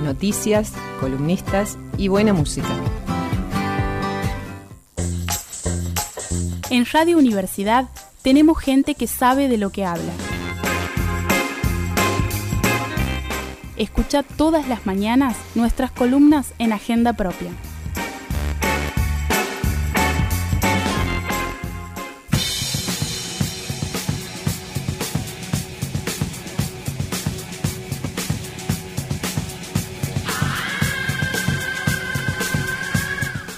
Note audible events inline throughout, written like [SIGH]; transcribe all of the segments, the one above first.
noticias, columnistas y buena música. En Radio Universidad tenemos gente que sabe de lo que habla. Escucha todas las mañanas nuestras columnas en Agenda Propia.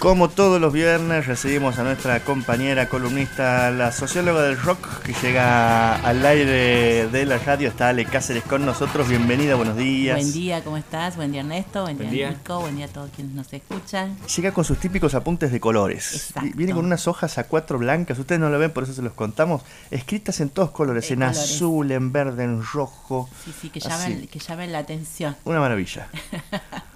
Como todos los viernes recibimos a nuestra compañera columnista, la socióloga del rock, que llega al aire de la radio, está Ale Cáceres con nosotros. Bienvenida, buenos días. Buen día, ¿cómo estás? Buen día Ernesto, buen, día, Nico, buen día a todos quienes nos escuchan. Llega con sus típicos apuntes de colores. Exacto. Viene con unas hojas a cuatro blancas, ustedes no lo ven, por eso se los contamos, escritas en todos colores, Eh, en colores. azul, en verde, en rojo. Sí, sí, que Así. llamen, que llamen la atención. Una maravilla. [LAUGHS]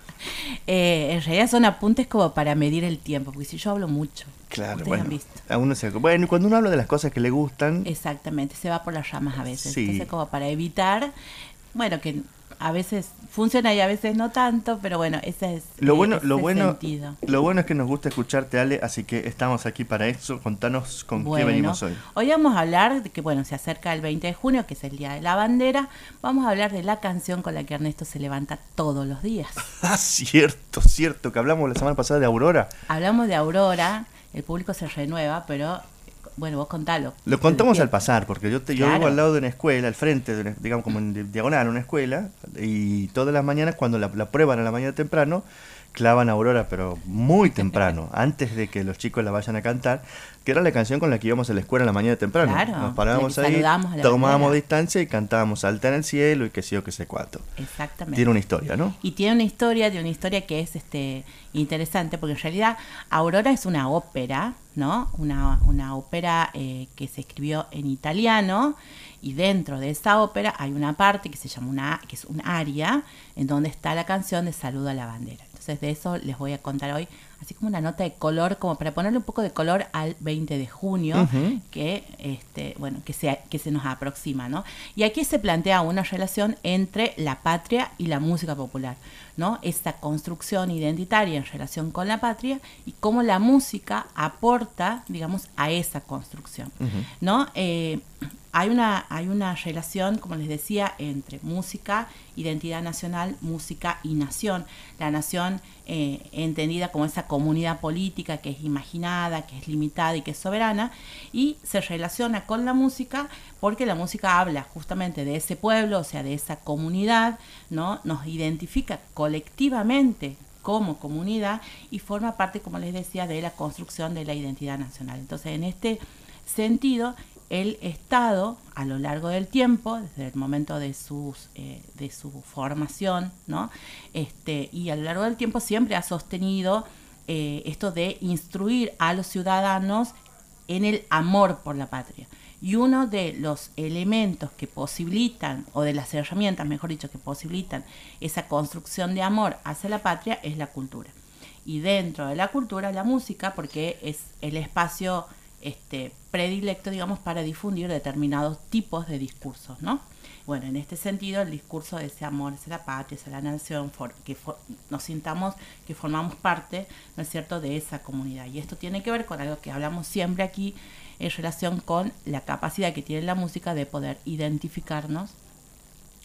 Eh, en realidad son apuntes como para medir el tiempo, porque si yo hablo mucho, Claro, bueno. han visto. A uno se... Bueno, y cuando uno habla de las cosas que le gustan, Exactamente, se va por las ramas a veces. Sí. Entonces como para evitar, bueno, que a veces funciona y a veces no tanto, pero bueno, ese es Lo eh, bueno, ese lo bueno, sentido. lo bueno es que nos gusta escucharte, Ale, así que estamos aquí para eso. Contanos con qué venimos hoy. Hoy vamos a hablar de que, bueno, se acerca el 20 de junio, que es el Día de la Bandera. Vamos a hablar de la canción con la que Ernesto se levanta todos los días. [LAUGHS] Ah, cierto, cierto, que hablamos la semana pasada de Aurora. Hablamos de Aurora, el público se renueva, pero bueno, vos contalo. Lo contamos al pasar, porque yo, te, yo Claro. vivo al lado de una escuela, al frente, de una- digamos como en di- diagonal, una escuela, y todas las mañanas cuando la, la prueban a la mañana temprano, clavan Aurora, pero muy temprano, [LAUGHS] antes de que los chicos la vayan a cantar, que era la canción con la que íbamos a la escuela a la mañana temprano. Claro, Nos parábamos ahí, a tomábamos bandera. distancia y cantábamos Alta en el cielo y que sé yo, que sé cuánto. Exactamente. Tiene una historia, ¿no? Y tiene una historia, tiene una historia que es este interesante, porque en realidad Aurora es una ópera, ¿no? Una, una ópera eh, que se escribió en italiano y dentro de esa ópera hay una parte que se llama una, que es un aria, en donde está la canción de Saludo a la bandera. Entonces de eso les voy a contar hoy, así como una nota de color, como para ponerle un poco de color al 20 de junio, que este bueno que se que se nos aproxima no y aquí se plantea una relación entre la patria y la música popular no esta construcción identitaria en relación con la patria y cómo la música aporta digamos a esa construcción no Eh, hay una hay una relación como les decía entre música identidad nacional música y nación. La nación eh, entendida como esa comunidad política que es imaginada, que es limitada y que es soberana, y se relaciona con la música porque la música habla justamente de ese pueblo, o sea, de esa comunidad, ¿no? Nos identifica colectivamente como comunidad y forma parte, como les decía, de la construcción de la identidad nacional. Entonces, en este sentido, el Estado, a lo largo del tiempo, desde el momento de, sus, eh, de su formación, ¿no? este, y a lo largo del tiempo siempre ha sostenido eh, esto de instruir a los ciudadanos en el amor por la patria. Y uno de los elementos que posibilitan, o de las herramientas, mejor dicho, que posibilitan esa construcción de amor hacia la patria es la cultura. Y dentro de la cultura, la música, porque es el espacio este, predilecto, digamos, para difundir determinados tipos de discursos, ¿no? Bueno, en este sentido, el discurso de ese amor hacia la patria, hacia la nación, for- que for- nos sintamos que formamos parte, ¿no es cierto?, de esa comunidad. Y esto tiene que ver con algo que hablamos siempre aquí en relación con la capacidad que tiene la música de poder identificarnos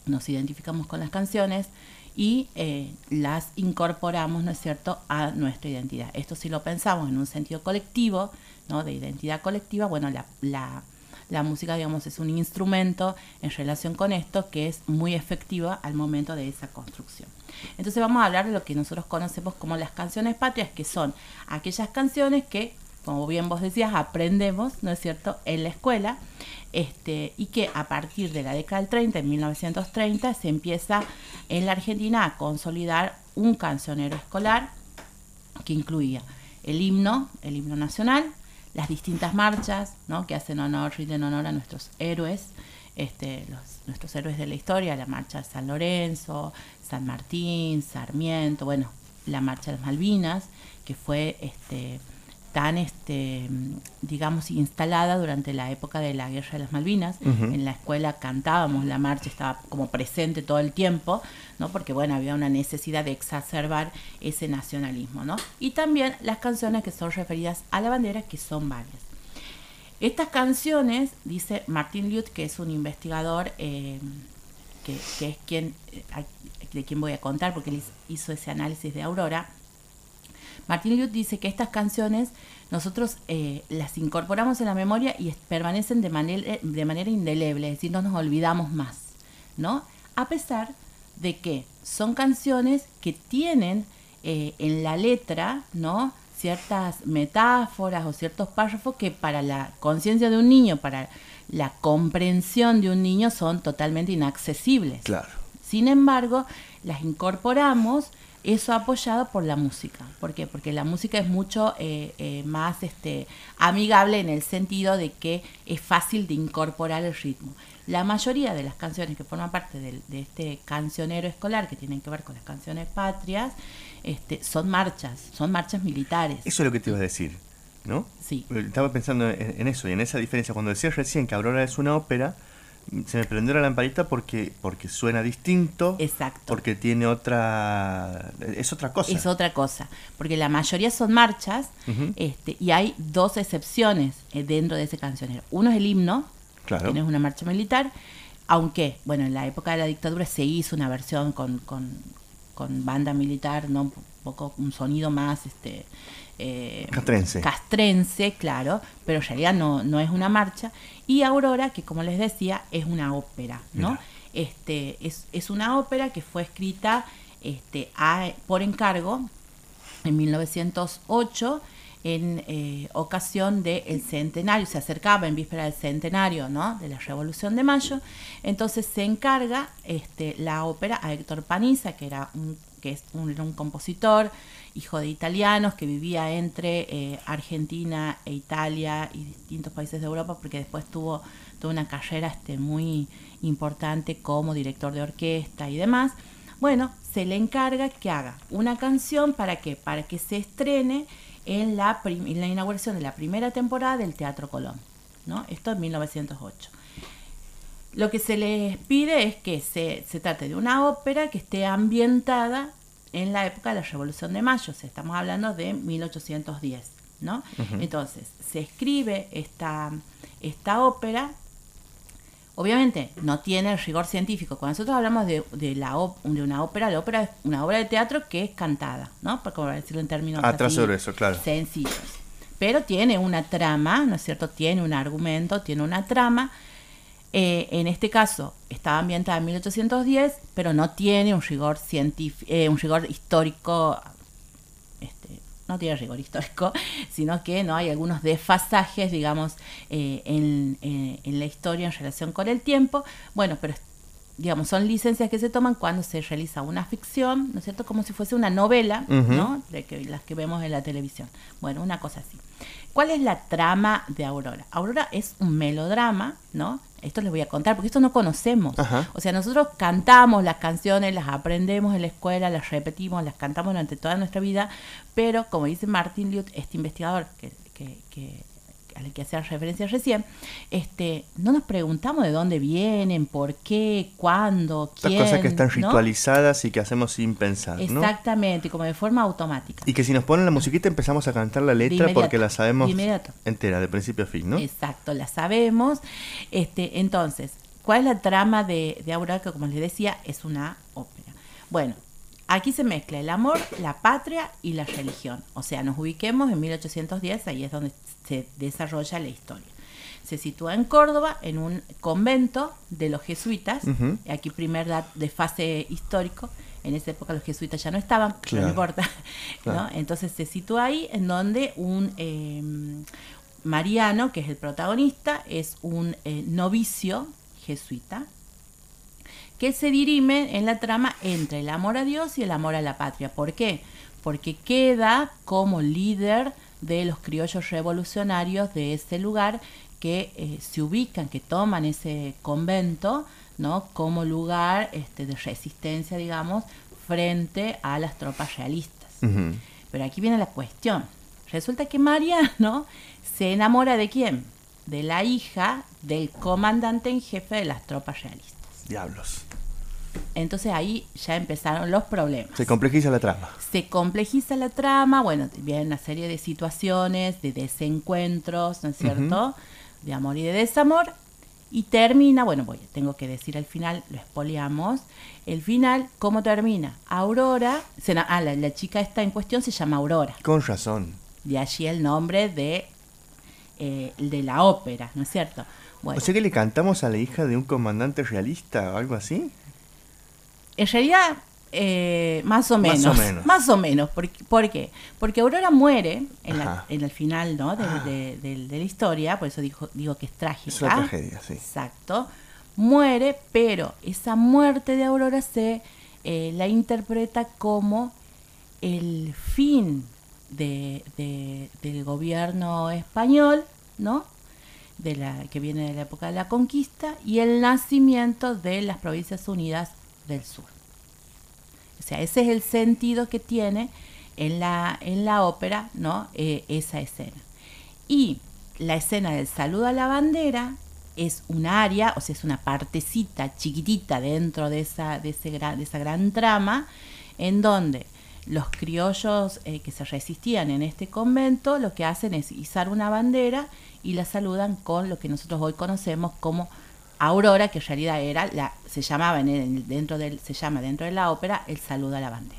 nos identificamos con las canciones y eh, las incorporamos, ¿no es cierto?, a nuestra identidad. Esto si lo pensamos en un sentido colectivo, ¿no?, de identidad colectiva, bueno, la, la, la música, digamos, es un instrumento en relación con esto que es muy efectiva al momento de esa construcción. Entonces vamos a hablar de lo que nosotros conocemos como las canciones patrias, que son aquellas canciones que, como bien vos decías, aprendemos, ¿no es cierto?, en la escuela, este, y que a partir de la década del 30, en 1930, se empieza en la Argentina a consolidar un cancionero escolar que incluía el himno, el himno nacional, las distintas marchas, ¿no? que hacen honor, rinden honor a nuestros héroes, este, nuestros héroes de la historia, la marcha de San Lorenzo, San Martín, Sarmiento, bueno, la marcha de las Malvinas, que fue este, tan, este, digamos, instalada durante la época de la Guerra de las Malvinas. En la escuela cantábamos la marcha, estaba como presente todo el tiempo, ¿no? Porque, bueno, había una necesidad de exacerbar ese nacionalismo, ¿no? Y también las canciones que son referidas a la bandera, que son varias. Estas canciones, dice Martin Lute, que es un investigador eh, que, es quien, eh, de quien voy a contar, porque él hizo ese análisis de Aurora, Martin Lute dice que estas canciones nosotros eh, las incorporamos en la memoria y permanecen de manera, de manera indeleble, es decir, no nos olvidamos más, ¿no? A pesar de que son canciones que tienen en la letra, ¿no? ciertas metáforas o ciertos párrafos que para la conciencia de un niño, para la comprensión de un niño son totalmente inaccesibles. Claro. Sin embargo, las incorporamos, eso apoyado por la música. ¿Por qué? Porque la música es mucho eh, eh, más este, amigable en el sentido de que es fácil de incorporar el ritmo. La mayoría de las canciones que forman parte de, de este cancionero escolar, que tienen que ver con las canciones patrias, este, son marchas, son marchas militares. Eso es lo que te iba a decir, ¿no? Sí. Estaba pensando en, eso y en esa diferencia. Cuando decías recién que Aurora es una ópera, se me prendió la lamparita porque, porque suena distinto. Exacto. Porque tiene otra. Es otra cosa. Es otra cosa. Porque la mayoría son marchas este, y hay dos excepciones eh, dentro de ese cancionero. Uno es el himno, claro. que es una marcha militar. Aunque, bueno, en la época de la dictadura se hizo una versión con, con, con banda militar, ¿no? Un poco un sonido más este eh, castrense. castrense, claro, pero en realidad no, no es una marcha. Y Aurora, que como les decía, es una ópera, ¿no? Este, es, es, una ópera que fue escrita este, por encargo en 1908 en eh, ocasión del centenario, se acercaba en víspera del centenario ¿no? de la Revolución de Mayo, entonces se encarga este, la ópera a Héctor Paniza, que era un, que es un, compositor, hijo de italianos, que vivía entre eh, Argentina e Italia y distintos países de Europa, porque después tuvo, una carrera este, muy importante como director de orquesta y demás. Bueno, se le encarga que haga una canción para que, para que se estrene en la, la inauguración de la primera temporada del Teatro Colón. ¿no? Esto en 1908. Lo que se les pide es que se, se trate de una ópera que esté ambientada en la época de la Revolución de Mayo, estamos hablando de 1810. ¿no? Entonces, se escribe esta, esta ópera Obviamente no tiene el rigor científico. Cuando nosotros hablamos de, de, la de una ópera, la ópera es una obra de teatro que es cantada, ¿no? Para decirlo en términos Atrás sobre eso, claro. sencillos. Pero tiene una trama, ¿no es cierto? Tiene un argumento, tiene una trama. Eh, en este caso estaba ambientada en 1810, pero no tiene un rigor científico, eh, un rigor histórico no tiene rigor histórico, [LAUGHS] sino que no hay algunos desfasajes, digamos, eh, eh, en, la historia en relación con el tiempo. Bueno, pero digamos, son licencias que se toman cuando se realiza una ficción, ¿no es cierto? Como si fuese una novela, ¿no? De que, las que vemos en la televisión. Bueno, una cosa así. ¿Cuál es la trama de Aurora? Aurora es un melodrama, ¿no? Esto les voy a contar, porque esto no conocemos. O sea, nosotros cantamos las canciones, las aprendemos en la escuela, las repetimos, las cantamos durante toda nuestra vida, pero como dice Martin Lute, este investigador que, que, que al que hacía referencia recién, este, no nos preguntamos de dónde vienen, por qué, cuándo, quién. Estas cosas que están ritualizadas y que hacemos sin pensar. Exactamente, como de forma automática. Y que si nos ponen la musiquita empezamos a cantar la letra porque la sabemos entera, de principio a fin, ¿no? Exacto, la sabemos. Este, entonces, ¿cuál es la trama de, de Aurora? Que como les decía, es una ópera. Bueno, Aquí se mezcla el amor, la patria y la religión. O sea, nos ubiquemos en 1810, ahí es donde se desarrolla la historia. Se sitúa en Córdoba, en un convento de los jesuitas, aquí primer de fase histórico, en esa época los jesuitas ya no estaban, no importa. Entonces se sitúa ahí en donde un em, Mariano, que es el protagonista, es un eh, novicio jesuita, que se dirime en la trama entre el amor a Dios y el amor a la patria. ¿Por qué? Porque queda como líder de los criollos revolucionarios de ese lugar que eh, se ubican, que toman ese convento, ¿no? Como lugar este, de resistencia, digamos, frente a las tropas realistas. Pero aquí viene la cuestión. Resulta que Mariano se enamora de quién? De la hija del comandante en jefe de las tropas realistas. Diablos. Entonces ahí ya empezaron los problemas. Se complejiza la trama. Se complejiza la trama, bueno, viene una serie de situaciones, de desencuentros, ¿no es cierto? De amor y de desamor. Y termina, bueno, voy, tengo que decir al final, lo espoliamos. El final, ¿cómo termina? Aurora, se, ah, la, la chica esta en cuestión se llama Aurora. Con razón. De allí el nombre de, eh, de la ópera, ¿no es cierto? Bueno, O sea que le cantamos a la hija de un comandante realista o algo así. En realidad, eh, más o Más menos. o menos. [LAUGHS] Más o menos. ¿Por, por qué? Porque Aurora muere en, la- Ajá. en el final ¿no? de, Ah. de- de- de la historia, por eso dijo, digo que es trágica. Es una tragedia, sí. Exacto. Muere, pero esa muerte de Aurora se eh, la interpreta como el fin de- del gobierno español, ¿no? De la, que viene de la época de la conquista, y el nacimiento de las Provincias Unidas del Sur. O sea, ese es el sentido que tiene en la, en la ópera, ¿no? Eh, esa escena. Y la escena del saludo a la bandera es un área, o sea, es una partecita chiquitita dentro de esa, de ese gran, de esa gran trama, en donde los criollos eh, que se resistían en este convento lo que hacen es izar una bandera y la saludan con lo que nosotros hoy conocemos como Aurora, que en realidad era la, se llamaba en el- dentro del, se llama dentro de la ópera el saludo a la bandera.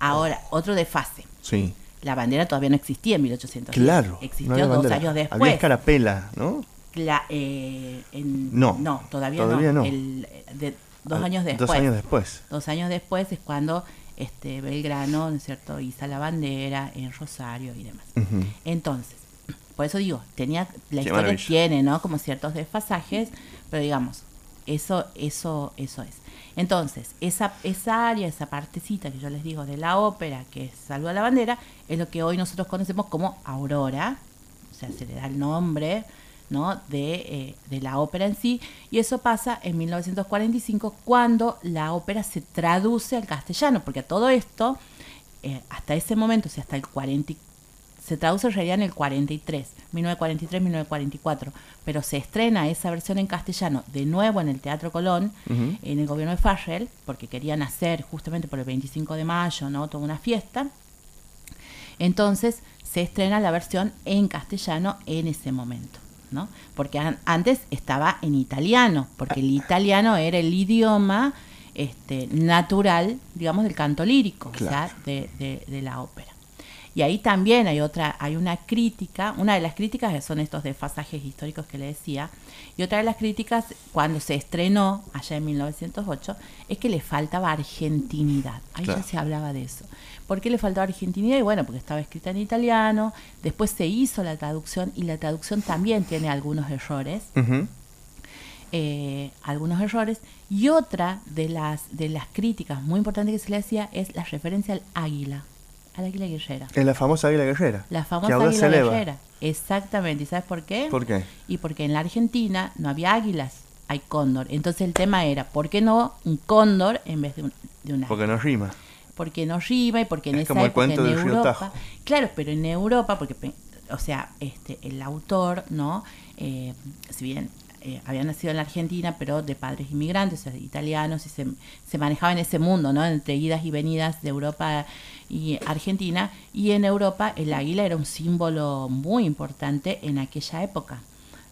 Ahora, otro desfase. Sí. La bandera todavía no existía en 1800. Claro. Existió no dos años después. Había escarapela, ¿no? La, eh, en- No, todavía, todavía no. El- de- dos Ah, años después. Dos años después. Dos años después es cuando este, Belgrano, ¿no es cierto?, iza la bandera en Rosario y demás. Entonces, por eso digo, tenía, la Qué historia maravilla. tiene, ¿no? Como ciertos desfasajes, pero digamos, eso, eso, eso es. Entonces, esa, esa área, esa partecita que yo les digo de la ópera, que es Salva la Bandera, es lo que hoy nosotros conocemos como Aurora, o sea, se le da el nombre, ¿no? De, eh, de la ópera en sí, y eso pasa en 1945 cuando la ópera se traduce al castellano, porque a todo esto, eh, hasta ese momento, o sea, hasta el 40, y- se traduce en realidad en el 43, 1943-1944, pero se estrena esa versión en castellano de nuevo en el Teatro Colón, en el gobierno de Farrell, porque querían hacer justamente por el 25 de mayo, ¿no? Toda una fiesta. Entonces se estrena la versión en castellano en ese momento, ¿no? Porque an- antes estaba en italiano, porque el italiano era el idioma este, natural, digamos, del canto lírico, o sea, Claro. de, de- de la ópera. Y ahí también hay otra, hay una crítica, una de las críticas son estos desfasajes históricos que le decía, y otra de las críticas cuando se estrenó allá en 1908 es que le faltaba argentinidad. Ahí Claro. ya se hablaba de eso. ¿Por qué le faltaba argentinidad? Y bueno, porque estaba escrita en italiano, después se hizo la traducción y la traducción también tiene algunos errores eh, algunos errores y otra de las de las críticas muy importantes que se le hacía es la referencia al águila al águila guerrera Es la famosa águila guerrera. la famosa águila guerrera exactamente ¿y sabes por qué? ¿Por qué? y porque en la Argentina no había águilas hay cóndor entonces el tema era ¿por qué no un cóndor en vez de un, de un águila? Porque no rima. porque no rima y porque en Es esa como el época cuento en del Europa Tajo. claro pero en Europa porque o sea este el autor no Eh, si bien eh, había nacido en la Argentina pero de padres inmigrantes o sea, italianos y se, se manejaba en ese mundo no entre idas y venidas de Europa y Argentina y en Europa el águila era un símbolo muy importante en aquella época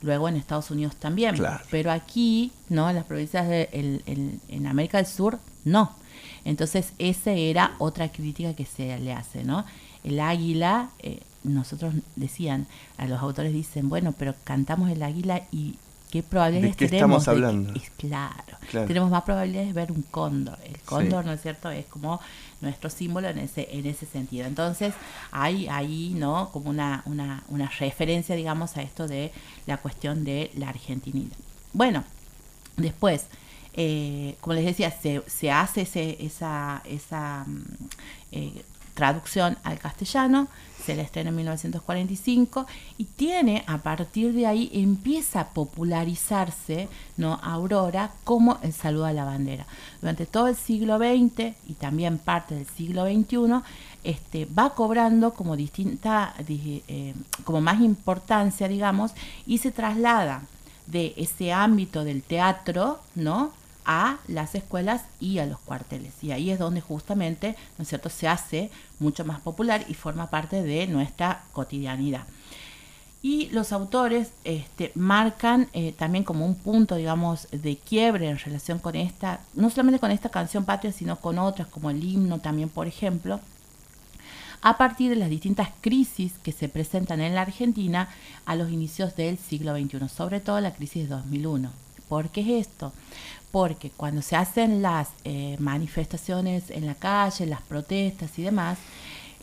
luego en Estados Unidos también Claro. pero aquí no en las provincias de el- el- en América del Sur no entonces, esa era otra crítica que se le hace, ¿no? El águila, eh, nosotros decían, a los autores dicen, bueno, pero cantamos el águila y qué probabilidades qué tenemos estamos de que- hablando? es claro, Claro. tenemos más probabilidades de ver un cóndor. El cóndor, Sí. ¿no es cierto? Es como nuestro símbolo en ese, en ese sentido. Entonces, hay ahí, ¿no? Como una, una, una referencia, digamos, a esto de la cuestión de la argentinidad. Bueno, Después, eh, como les decía, se, se hace ese, esa, esa mm, eh, traducción al castellano, se la estrena en 1945 y tiene, a partir de ahí, empieza a popularizarse ¿no? Aurora como el saludo a la bandera. Durante todo el siglo XX y también parte del siglo XXI, este, va cobrando como distinta, eh, como más importancia, digamos, y se traslada de ese ámbito del teatro, ¿no? A las escuelas y a los cuarteles. Y ahí es donde justamente, ¿no es cierto?, se hace mucho más popular y forma parte de nuestra cotidianidad. Y los autores este, marcan eh, también como un punto, digamos, de quiebre en relación con esta, no solamente con esta canción patria, sino con otras, como el himno también, por ejemplo, a partir de las distintas crisis que se presentan en la Argentina a los inicios del siglo XXI, sobre todo la crisis de 2001. ¿Por qué es esto? Porque cuando se hacen las eh, manifestaciones en la calle, las protestas y demás,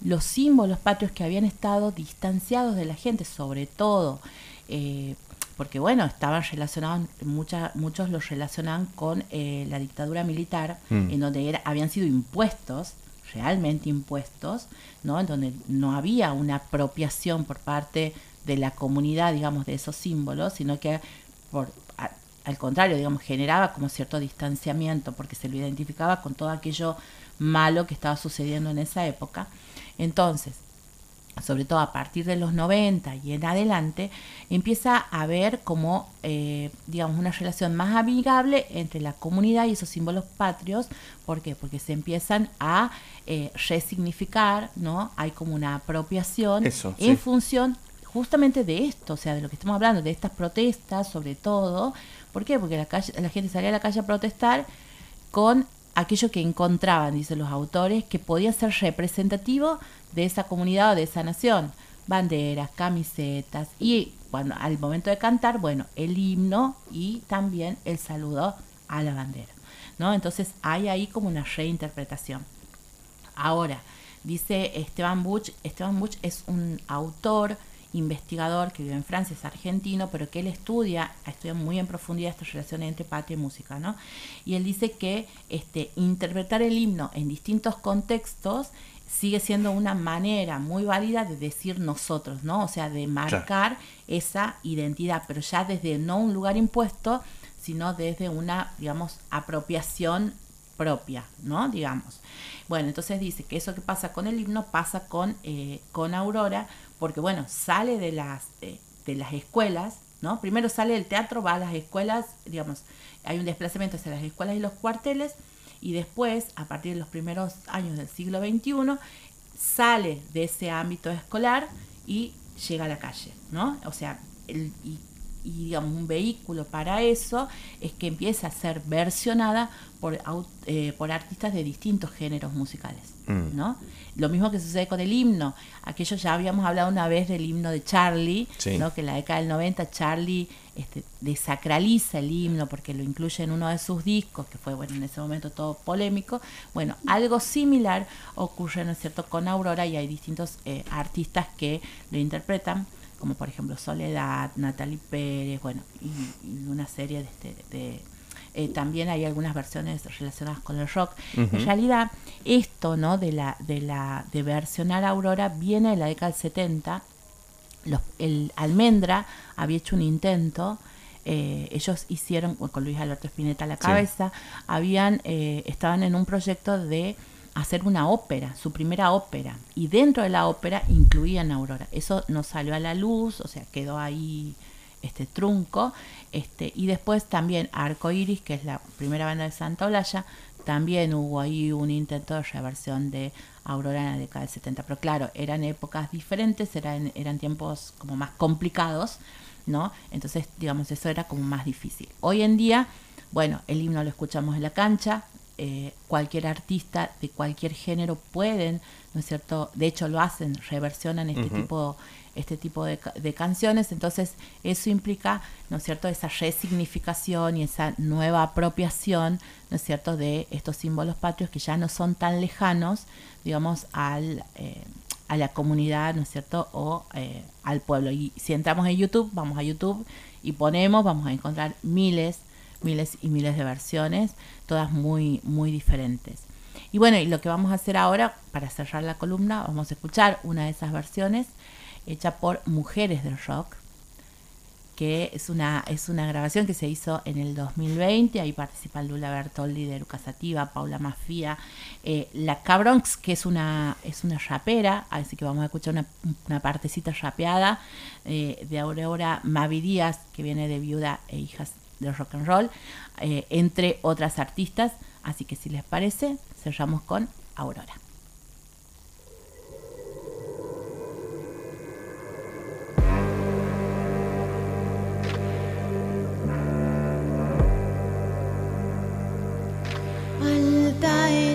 los símbolos patrios que habían estado distanciados de la gente, sobre todo, eh, porque bueno, estaban relacionados, muchos los relacionaban con eh, la dictadura militar, mm. en donde habían sido impuestos realmente impuestos, ¿no? En donde no había una apropiación por parte de la comunidad, digamos, de esos símbolos, sino que por, al contrario, digamos, generaba como cierto distanciamiento porque se lo identificaba con todo aquello malo que estaba sucediendo en esa época. Entonces, sobre todo a partir de los 90 y en adelante, empieza a haber como, eh, digamos, una relación más amigable entre la comunidad y esos símbolos patrios. ¿Por qué? Porque se empiezan a eh, resignificar, ¿no? Hay como una apropiación en función justamente de esto, o sea, de lo que estamos hablando, de estas protestas, sobre todo. ¿Por qué? Porque la, calle, la gente salía a la calle a protestar con aquello que encontraban, dicen los autores, que podía ser representativo de esa comunidad o de esa nación. Banderas, camisetas y cuando al momento de cantar, bueno, el himno y también el saludo a la bandera. ¿no? Entonces hay ahí como una reinterpretación. Ahora, dice Esteban Buch, Esteban Buch es un autor investigador que vive en Francia, es argentino, pero que él estudia, estudia muy en profundidad esta relación entre patria y música, ¿no? Y él dice que este, interpretar el himno en distintos contextos sigue siendo una manera muy válida de decir nosotros, ¿no? O sea, de marcar esa identidad, pero ya desde no un lugar impuesto, sino desde una, digamos, apropiación propia, ¿no? Digamos. Bueno, entonces dice que eso que pasa con el himno pasa con, eh, con Aurora, porque bueno, sale de las, de las escuelas, ¿no? Primero sale del teatro, va a las escuelas, digamos, hay un desplazamiento hacia las escuelas y los cuarteles, y después, a partir de los primeros años del siglo XXI, sale de ese ámbito escolar y llega a la calle, ¿no? O sea, el, y y digamos un vehículo para eso es que empieza a ser versionada por, eh, por artistas de distintos géneros musicales. Mm. ¿no? Lo mismo que sucede con el himno. Aquello ya habíamos hablado una vez del himno de Charlie, ¿no? que en la década del 90 Charlie este, desacraliza el himno porque lo incluye en uno de sus discos, que fue bueno en ese momento todo polémico. Bueno, algo similar ocurre, ¿no es cierto?, con Aurora y hay distintos eh, artistas que lo interpretan como por ejemplo Soledad, Natalie Pérez, bueno, y, una serie de, este, de eh, también hay algunas versiones relacionadas con el rock. En realidad, esto, ¿no? De la, de la, de versionar Aurora viene de la década del 70. Los, el Almendra había hecho un intento. Eh, ellos hicieron, con Luis Alberto Spinetta a la cabeza, habían, eh, estaban en un proyecto de hacer una ópera, su primera ópera, y dentro de la ópera incluían Aurora. Eso no salió a la luz, o sea, quedó ahí este trunco, este, y después también Arco Iris, que es la primera banda de Santa Olalla, también hubo ahí un intento de reversión de Aurora en la década del 70, pero claro, eran épocas diferentes, eran, eran tiempos como más complicados, ¿no? Entonces, digamos, eso era como más difícil. Hoy en día, bueno, el himno lo escuchamos en la cancha, eh, cualquier artista de cualquier género pueden, ¿no es cierto? De hecho lo hacen, reversionan este tipo este tipo de, canciones, entonces eso implica, ¿no es cierto?, esa resignificación y esa nueva apropiación, ¿no es cierto?, de estos símbolos patrios que ya no son tan lejanos, digamos, al, eh, a la comunidad, ¿no es cierto?, o eh, al pueblo. Y si entramos en YouTube, vamos a YouTube y ponemos, vamos a encontrar miles miles y miles de versiones, todas muy, muy diferentes. Y bueno, y lo que vamos a hacer ahora, para cerrar la columna, vamos a escuchar una de esas versiones hecha por Mujeres del Rock, que es una, es una grabación que se hizo en el 2020. Ahí participa Lula Bertoldi de Lucas Paula Mafia, eh, la Cabronx, que es una, es una rapera, así que vamos a escuchar una, una partecita rapeada eh, de Aurora Mavi Díaz, que viene de Viuda e Hijas del Rock and Roll, eh, entre otras artistas. Así que si les parece, cerramos con Aurora. Alta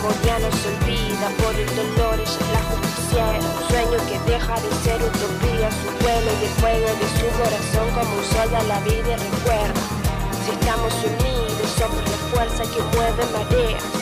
memoria no se olvida, por el dolor es la justiciera. Un sueño que deja de ser utopía, su vuelo y el fuego de su corazón como un sol da la vida y recuerda. Si estamos unidos, somos la fuerza que mueve mareas.